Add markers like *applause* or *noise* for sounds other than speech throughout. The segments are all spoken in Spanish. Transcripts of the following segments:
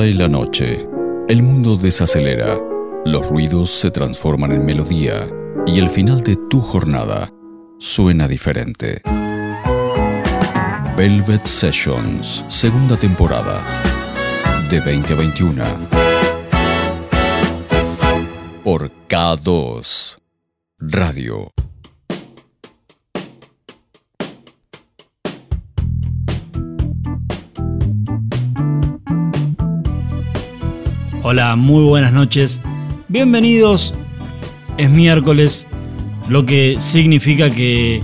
Cae la noche, el mundo desacelera, los ruidos se transforman en melodía y el final de tu jornada suena diferente. Velvet Sessions, segunda temporada, de 2021. Por K2 Radio. Hola, muy buenas noches. Bienvenidos. Es miércoles, lo que significa que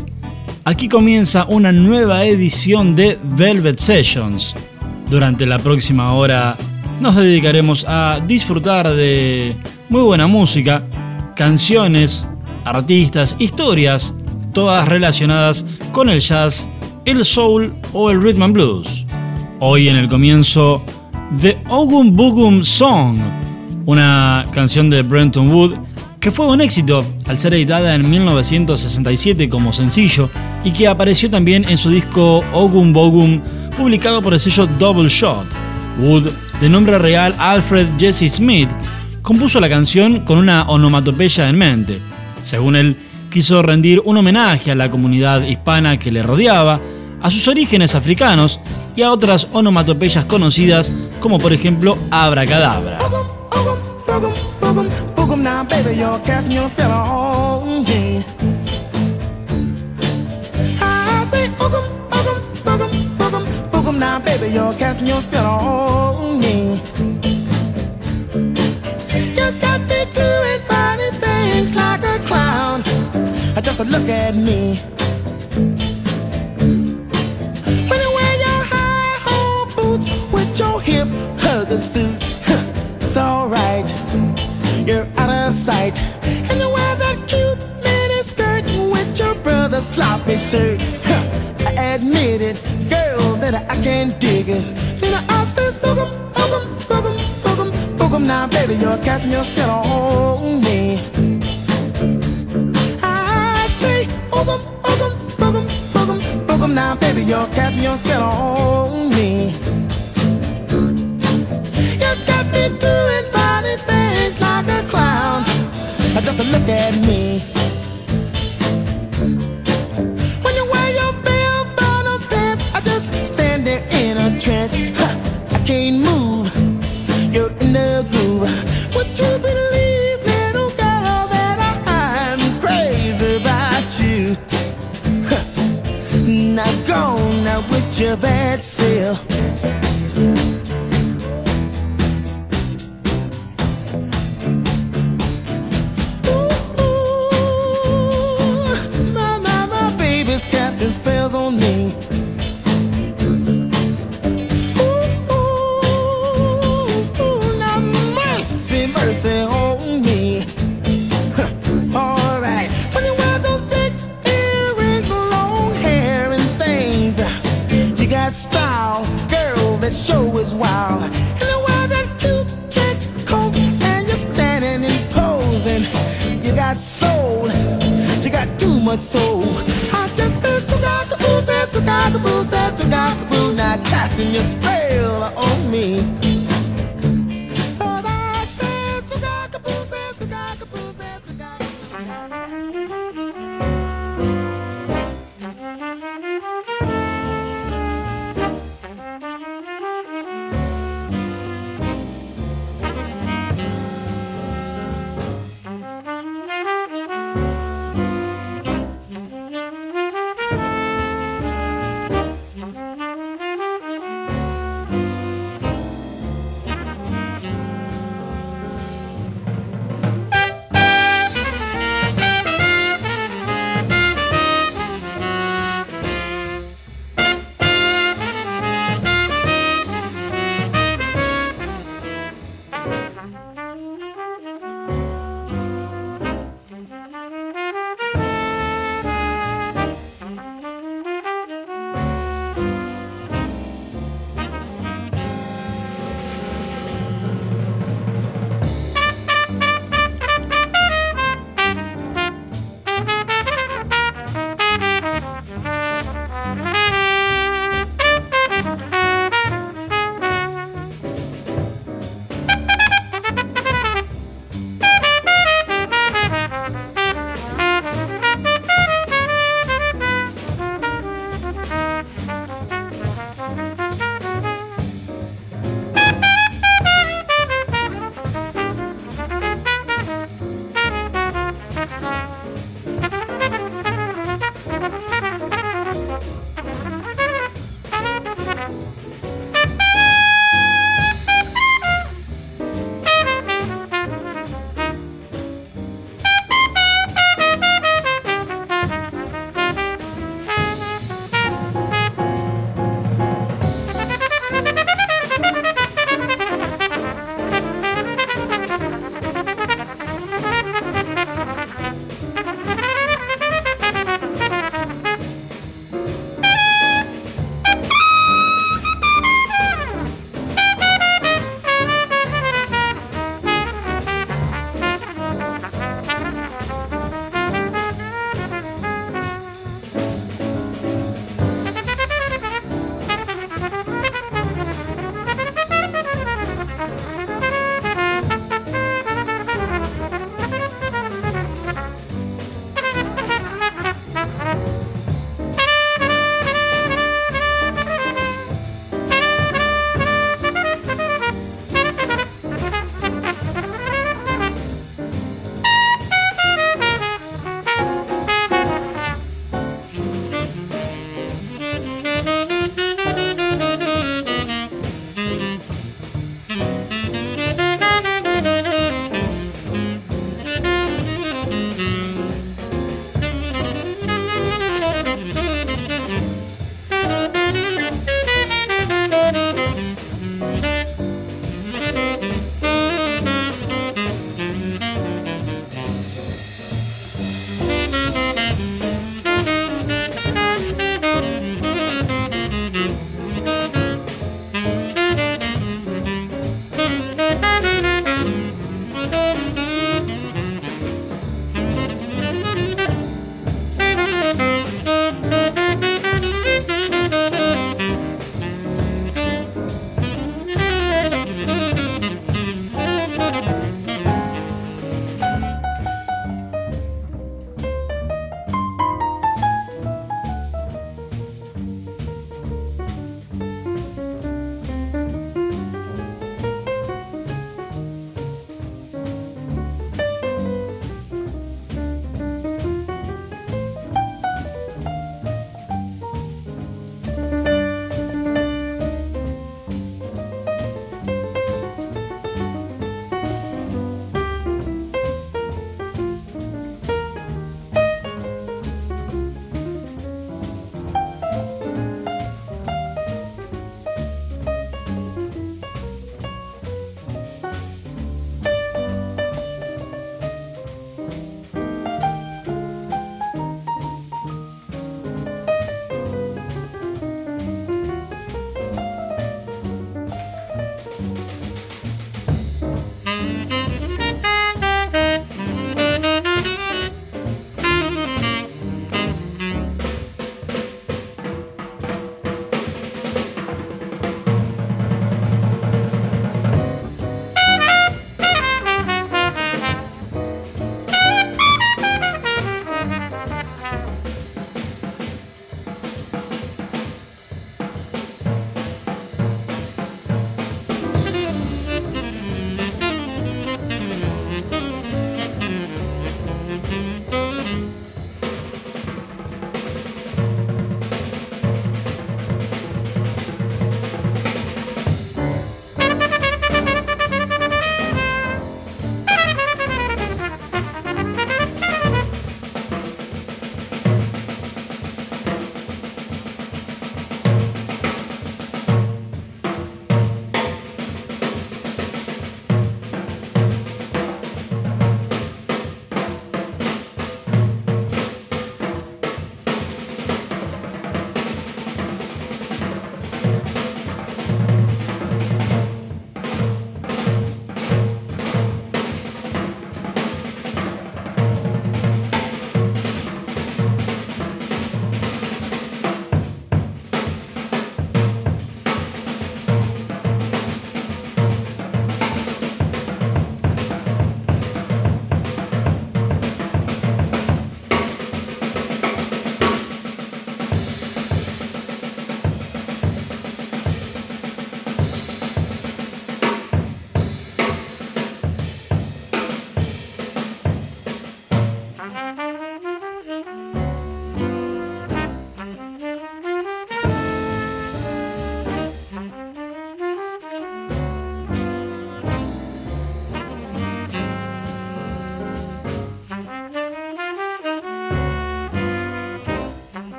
aquí comienza una nueva edición de Velvet Sessions. Durante la próxima hora nos dedicaremos a disfrutar de muy buena música, canciones, artistas, historias, todas relacionadas con el jazz, el soul o el rhythm and blues. Hoy en el comienzo The Ogum Boogum Song, una canción de Brenton Wood que fue un éxito al ser editada en 1967 como sencillo y que apareció también en su disco Ogum Bogum publicado por el sello Double Shot. Wood, de nombre real Alfred Jesse Smith, compuso la canción con una onomatopeya en mente. Según él, quiso rendir un homenaje a la comunidad hispana que le rodeaba, a sus orígenes africanos y a otras onomatopeyas conocidas como por ejemplo Abracadabra. Just look at me. Sight. And you wear that cute mini skirt with your brother's sloppy shirt. I admit it, girl, that I can't dig it. Then I say, Boogum, boogum, boogum, boogum, boogum. Now, baby, you're casting your spell on me. I say, boogum, boogum, boogum, boogum, boogum. Now, baby, you're casting your spell on me. You got me. doing funny things like a clown. Just look at me. Soul. I just said to God, the boo said to God, the boo said to God, the boo, now casting your spell on me.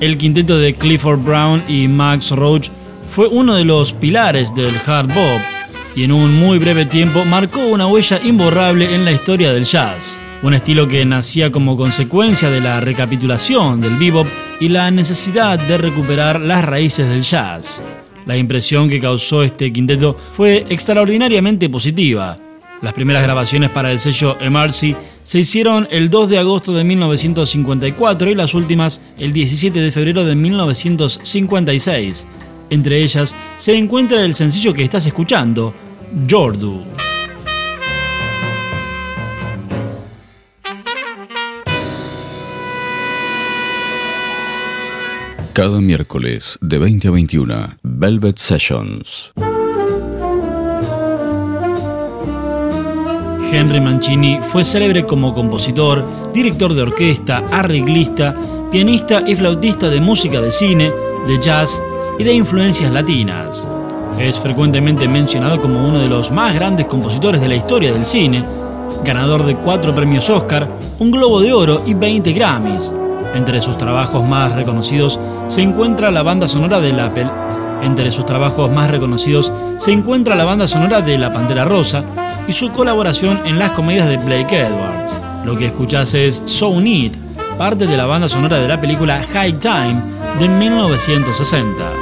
El quinteto de Clifford Brown y Max Roach fue uno de los pilares del hard bop y en un muy breve tiempo marcó una huella imborrable en la historia del jazz. Un estilo que nacía como consecuencia de la recapitulación del bebop y la necesidad de recuperar las raíces del jazz. La impresión que causó este quinteto fue extraordinariamente positiva. Las primeras grabaciones para el sello Emercy se hicieron el 2 de agosto de 1954 y las últimas el 17 de febrero de 1956. Entre ellas se encuentra el sencillo que estás escuchando, Jordu. Cada miércoles de 20 a 21, Velvet Sessions. Henry Mancini fue célebre como compositor, director de orquesta, arreglista, pianista y flautista de música de cine, de jazz y de influencias latinas. Es frecuentemente mencionado como uno de los más grandes compositores de la historia del cine, ganador de cuatro premios Oscar, un Globo de Oro y 20 Grammys. Entre sus trabajos más reconocidos se encuentra la banda sonora del Apple. Entre sus trabajos más reconocidos se encuentra la banda sonora de La Pantera Rosa y su colaboración en las comedias de Blake Edwards. Lo que escuchás es So Neat, parte de la banda sonora de la película High Time de 1960.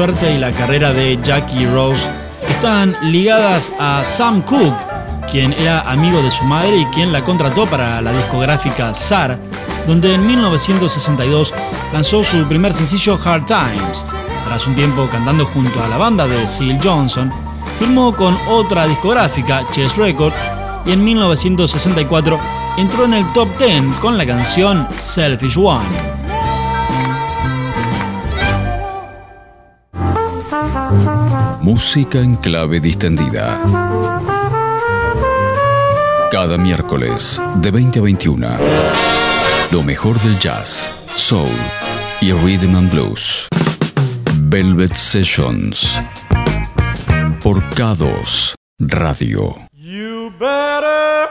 Y la carrera de Jackie Rose están ligadas a Sam Cooke, quien era amigo de su madre y quien la contrató para la discográfica SAR, donde en 1962 lanzó su primer sencillo Hard Times. Tras un tiempo cantando junto a la banda de Seal Johnson, firmó con otra discográfica, Chess Records, y en 1964 entró en el top 10 con la canción Selfish One. Música en clave distendida. Cada miércoles de 20 a 21. Lo mejor del jazz, soul y rhythm and blues. Velvet Sessions. Por K2 Radio. You better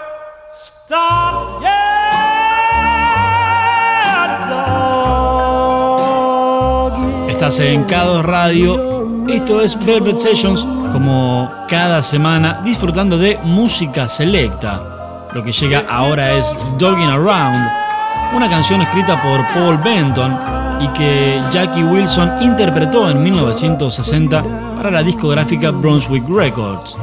stop, yeah. Estás en K2 Radio. Esto es Velvet Sessions, como cada semana, disfrutando de música selecta. Lo que llega ahora es Dogging Around, una canción escrita por Paul Benton y que Jackie Wilson interpretó en 1960 para la discográfica Brunswick Records.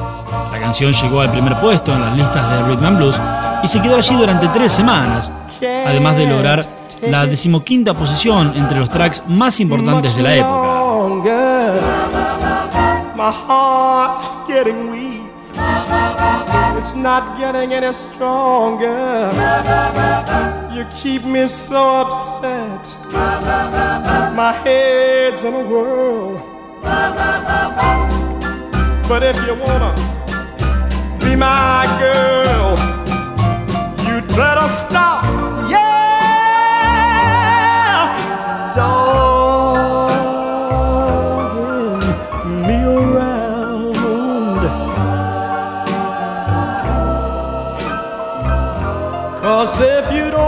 La canción llegó al primer puesto en las listas de Rhythm and Blues y se quedó allí durante tres semanas, además de lograr la decimoquinta posición entre los tracks más importantes de la época. Longer. My heart's getting weak. It's not getting any stronger. You keep me so upset. My head's in a whirl. But if you wanna be my girl, you'd better stop. Yeah,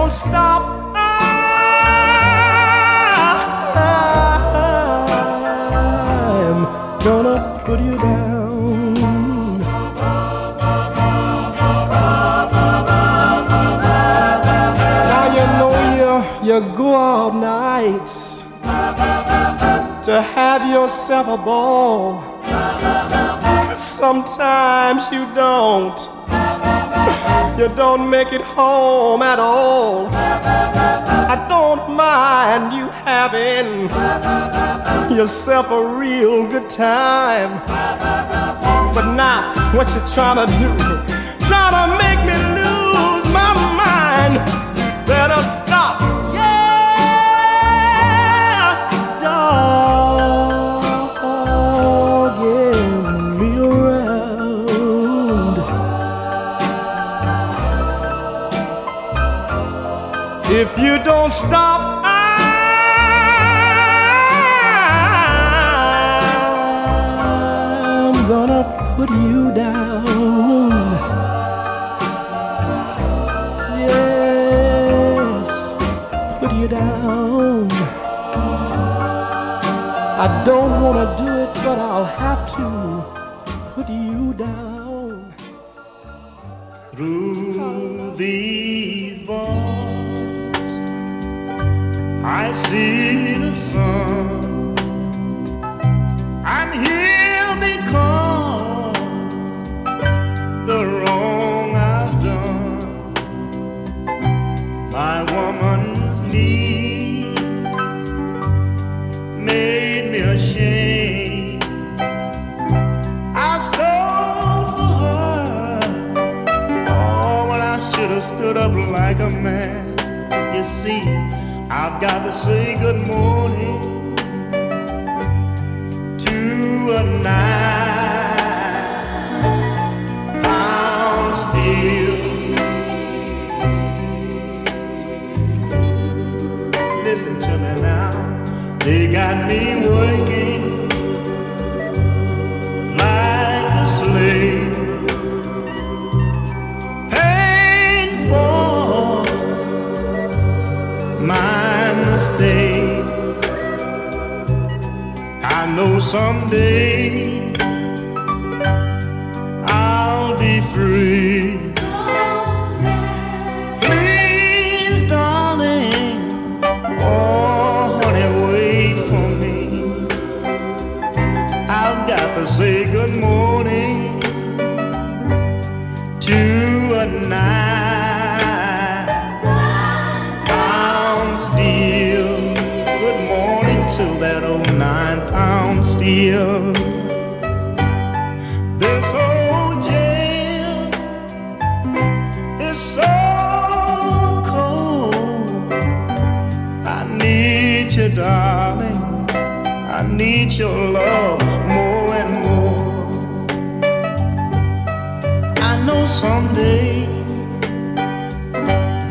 don't stop, I'm gonna put you down. Now you know you you go out nights to have yourself a ball. Sometimes you don't. *laughs* You don't make it home at all. I don't mind you having yourself a real good time. But now, what you trying to do? Trying to make don't stop, I'm gonna put you down. Yes, put you down. I don't wanna do it, but I'll have to put you down. Through these walls, I see the sun. I'm here because the wrong I've done. My woman's needs made me ashamed. I stole for her. Oh, well, I should have stood up like a man. You see, I've got to say good morning to a night bound still. Listen to me now. They got me working someday I'll be free. Please, darling, oh honey, wait for me. I've got to say good morning to a steel. Good morning to that old steel. This old jail is so cold. I need you, darling. I need your love more and more. I know someday.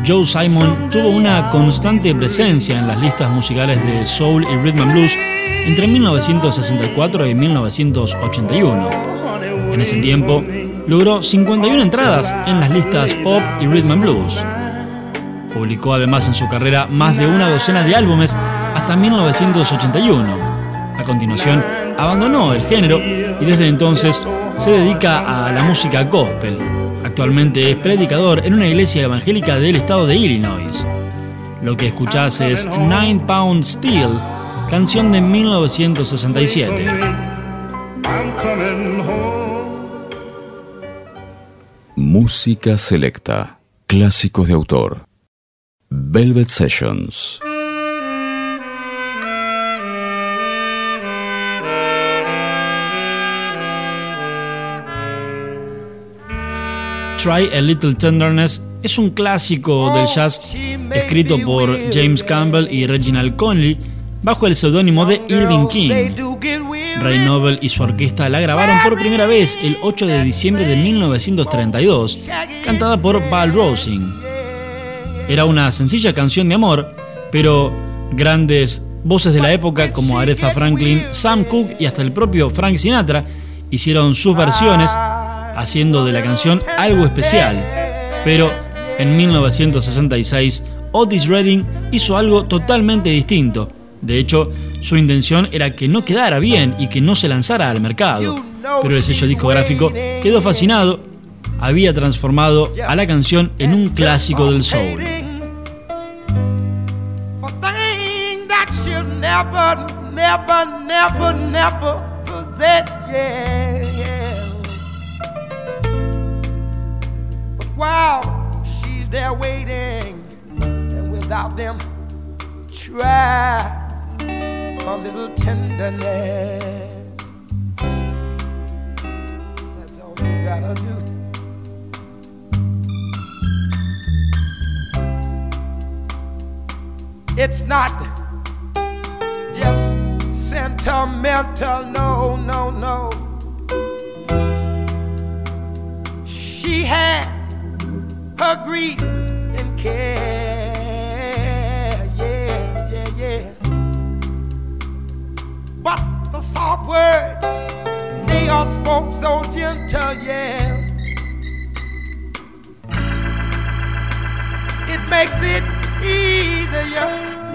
Joe Simon tuvo una constante presencia en las listas musicales de soul y rhythm and blues entre 1964 y 1981. En ese tiempo, logró 51 entradas en las listas pop y rhythm and blues. Publicó además en su carrera más de una docena de álbumes hasta 1981. A continuación, abandonó el género y desde entonces se dedica a la música gospel. Actualmente es predicador en una iglesia evangélica del estado de Illinois. Lo que escuchás es Nine Pound Steel, canción de 1967. I'm coming home. Música selecta. Clásicos de autor. Velvet Sessions. Try a Little Tenderness es un clásico del jazz escrito por James Campbell y Reginald Conley bajo el seudónimo de Irving King. Ray Noble y su orquesta la grabaron por primera vez el 8 de diciembre de 1932, cantada por Val Rosing. Era una sencilla canción de amor, pero grandes voces de la época como Aretha Franklin, Sam Cooke y hasta el propio Frank Sinatra hicieron sus versiones haciendo de la canción algo especial. Pero en 1966 Otis Redding hizo algo totalmente distinto. De hecho, su intención era que no quedara bien y que no se lanzara al mercado. Pero el sello discográfico quedó fascinado, había transformado a la canción en un clásico del soul. She's there waiting, and without them, try a little tenderness. That's all you gotta do. It's not just sentimental, no, no, no. She has her grief and care, But the soft words, they are spoke so gentle, yeah. It makes it easier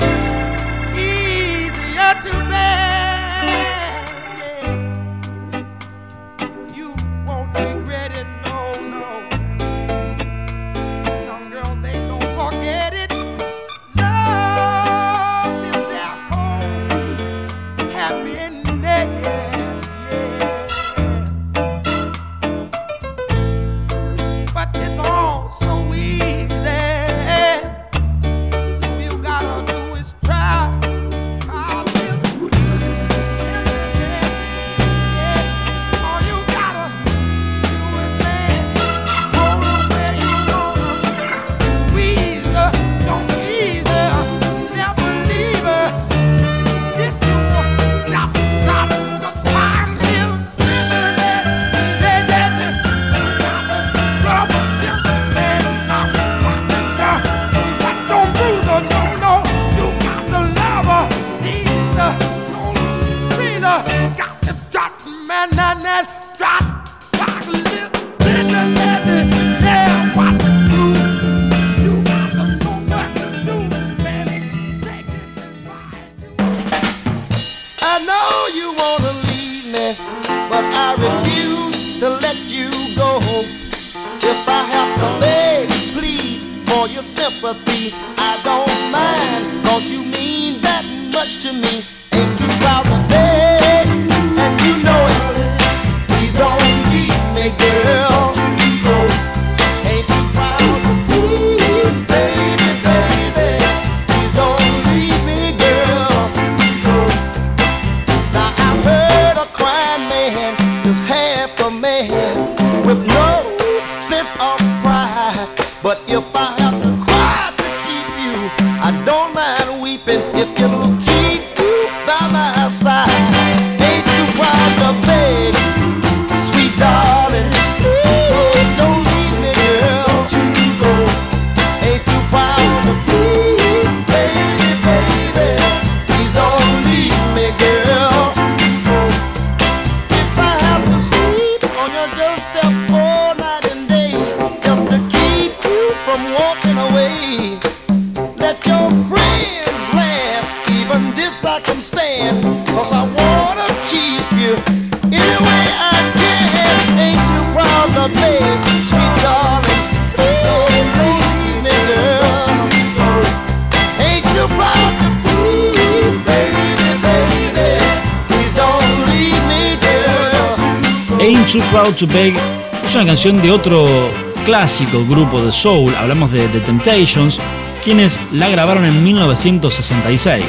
es una canción de otro clásico grupo de soul, hablamos de The Temptations, quienes la grabaron en 1966.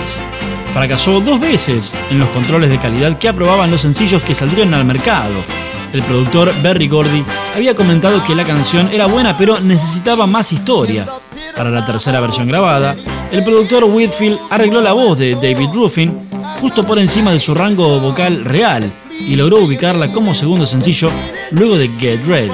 Fracasó dos veces en los controles de calidad que aprobaban los sencillos que saldrían al mercado. El productor Berry Gordy había comentado que la canción era buena pero necesitaba más historia. Para la tercera versión grabada, el productor Whitfield arregló la voz de David Ruffin justo por encima de su rango vocal real y logró ubicarla como segundo sencillo luego de Get Ready.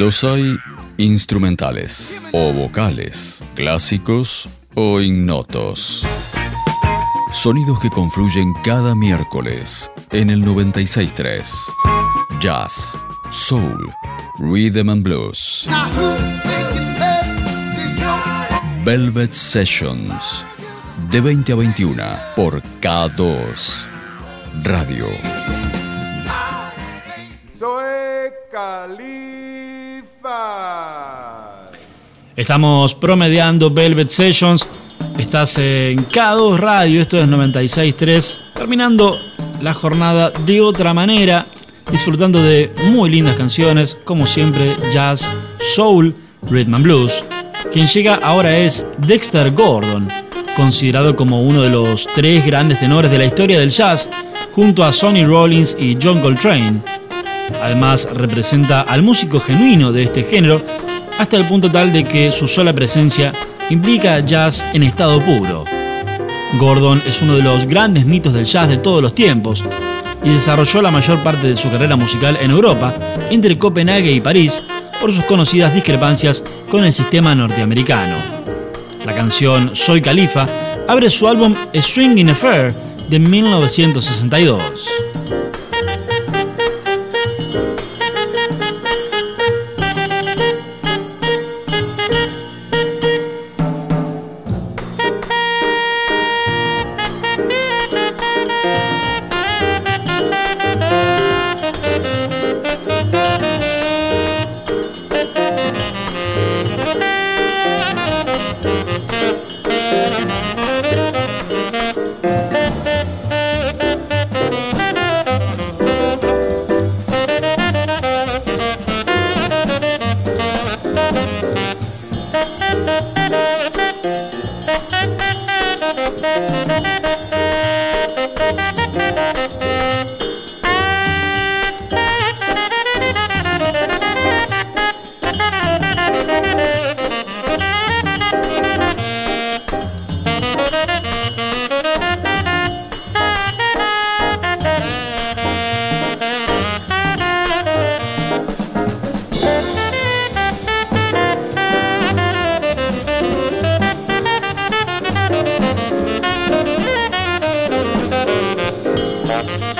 Los hay instrumentales o vocales, clásicos o ignotos. Sonidos que confluyen cada miércoles en el 963. Jazz, Soul, Rhythm and Blues. Velvet Sessions. De 20 a 21 por K2 Radio. Soy Cali. Estamos promediando Velvet Sessions. Estás en K2 Radio, esto es 96.3. Terminando la jornada de otra manera, disfrutando de muy lindas canciones, como siempre, jazz, soul, rhythm and blues. Quien llega ahora es Dexter Gordon, considerado como uno de los tres grandes tenores de la historia del jazz, junto a Sonny Rollins y John Coltrane. Además, representa al músico genuino de este género hasta el punto tal de que su sola presencia implica jazz en estado puro. Gordon es uno de los grandes mitos del jazz de todos los tiempos y desarrolló la mayor parte de su carrera musical en Europa, entre Copenhague y París, por sus conocidas discrepancias con el sistema norteamericano. La canción Soy Califa abre su álbum A Swingin' Affair de 1962. Música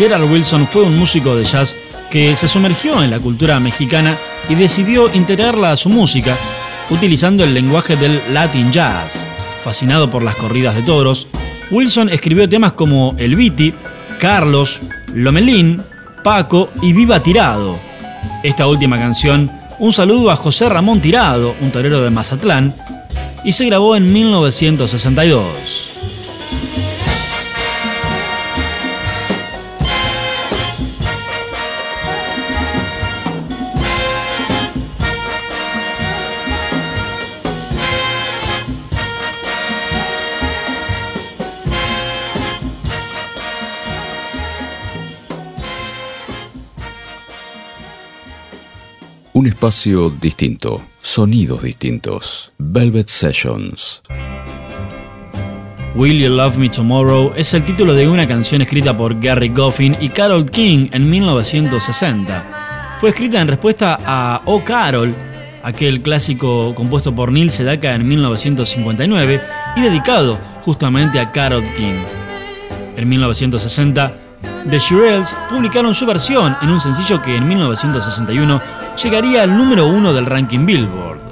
Gerald Wilson fue un músico de jazz que se sumergió en la cultura mexicana y decidió integrarla a su música, utilizando el lenguaje del Latin Jazz. Fascinado por las corridas de toros, Wilson escribió temas como El Viti, Carlos, Lomelín, Paco y Viva Tirado. Esta última canción, un saludo a José Ramón Tirado, un torero de Mazatlán, y se grabó en 1962. Un espacio distinto, sonidos distintos. Velvet Sessions. Will You Love Me Tomorrow es el título de una canción escrita por Gary Goffin y Carol King en 1960. Fue escrita en respuesta a Oh Carol, aquel clásico compuesto por Neil Sedaka en 1959 y dedicado justamente a Carol King. En 1960, The Shirelles publicaron su versión en un sencillo que en 1961 llegaría al número uno del ranking Billboard.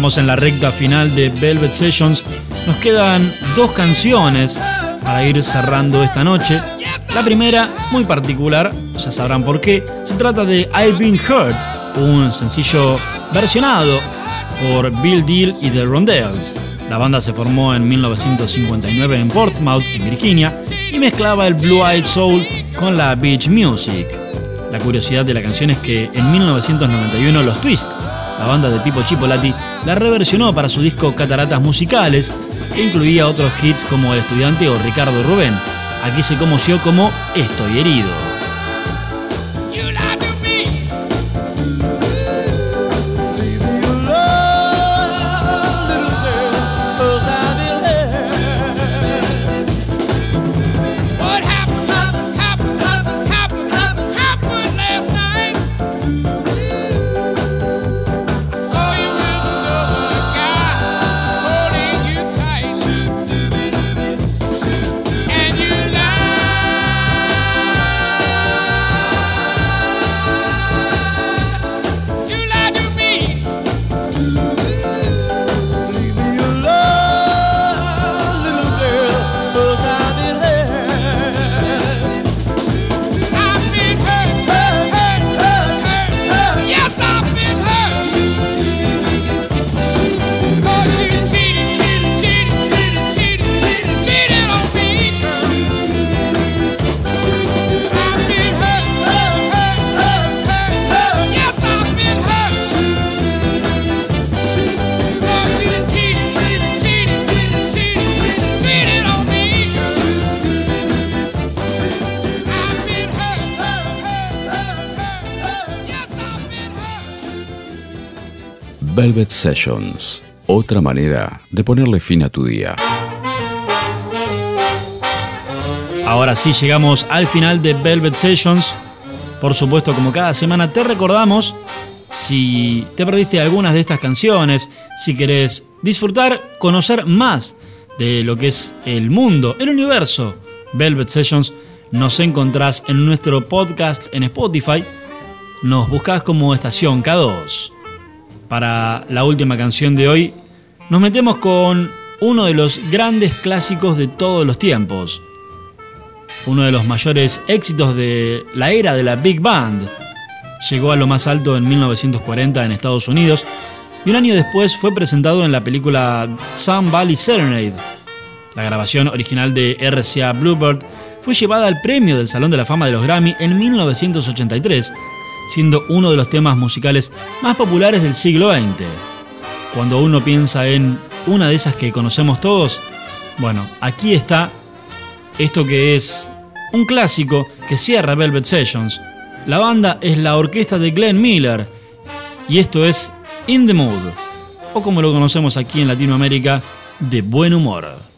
En la recta final de Velvet Sessions. Nos quedan dos canciones para ir cerrando esta noche. La primera, muy particular, ya sabrán por qué, se trata de I've Been Hurt, un sencillo versionado por Bill Deal y The Rondells. La banda se formó en 1959 en Portsmouth, en Virginia, y mezclaba el Blue Eyed Soul con la beach music. La curiosidad de la canción es que en 1991 los Twist, la banda de Pipo Chipolati, la reversionó para su disco Cataratas Musicales, que incluía otros hits como El Estudiante o Ricardo Rubén. Aquí se conoció como Estoy herido. Sessions, otra manera de ponerle fin a tu día. Ahora sí llegamos al final de Velvet Sessions. Por supuesto, como cada semana te recordamos, si te perdiste algunas de estas canciones, si querés disfrutar, conocer más de lo que es el mundo, el universo Velvet Sessions, nos encontrás en nuestro podcast en Spotify. Nos buscás como estación K2. Para la última canción de hoy, nos metemos con uno de los grandes clásicos de todos los tiempos uno de los mayores éxitos de la era de la Big Band. Llegó a lo más alto en 1940 en Estados Unidos y un año después fue presentado en la película Sun Valley Serenade. La grabación original de RCA Bluebird fue llevada al premio del Salón de la Fama de los Grammy en 1983, siendo uno de los temas musicales más populares del siglo XX. Cuando uno piensa en una de esas que conocemos todos, bueno, aquí está esto que es un clásico que cierra Velvet Sessions. La banda es la orquesta de Glenn Miller y esto es In the Mood, o como lo conocemos aquí en Latinoamérica, de buen humor.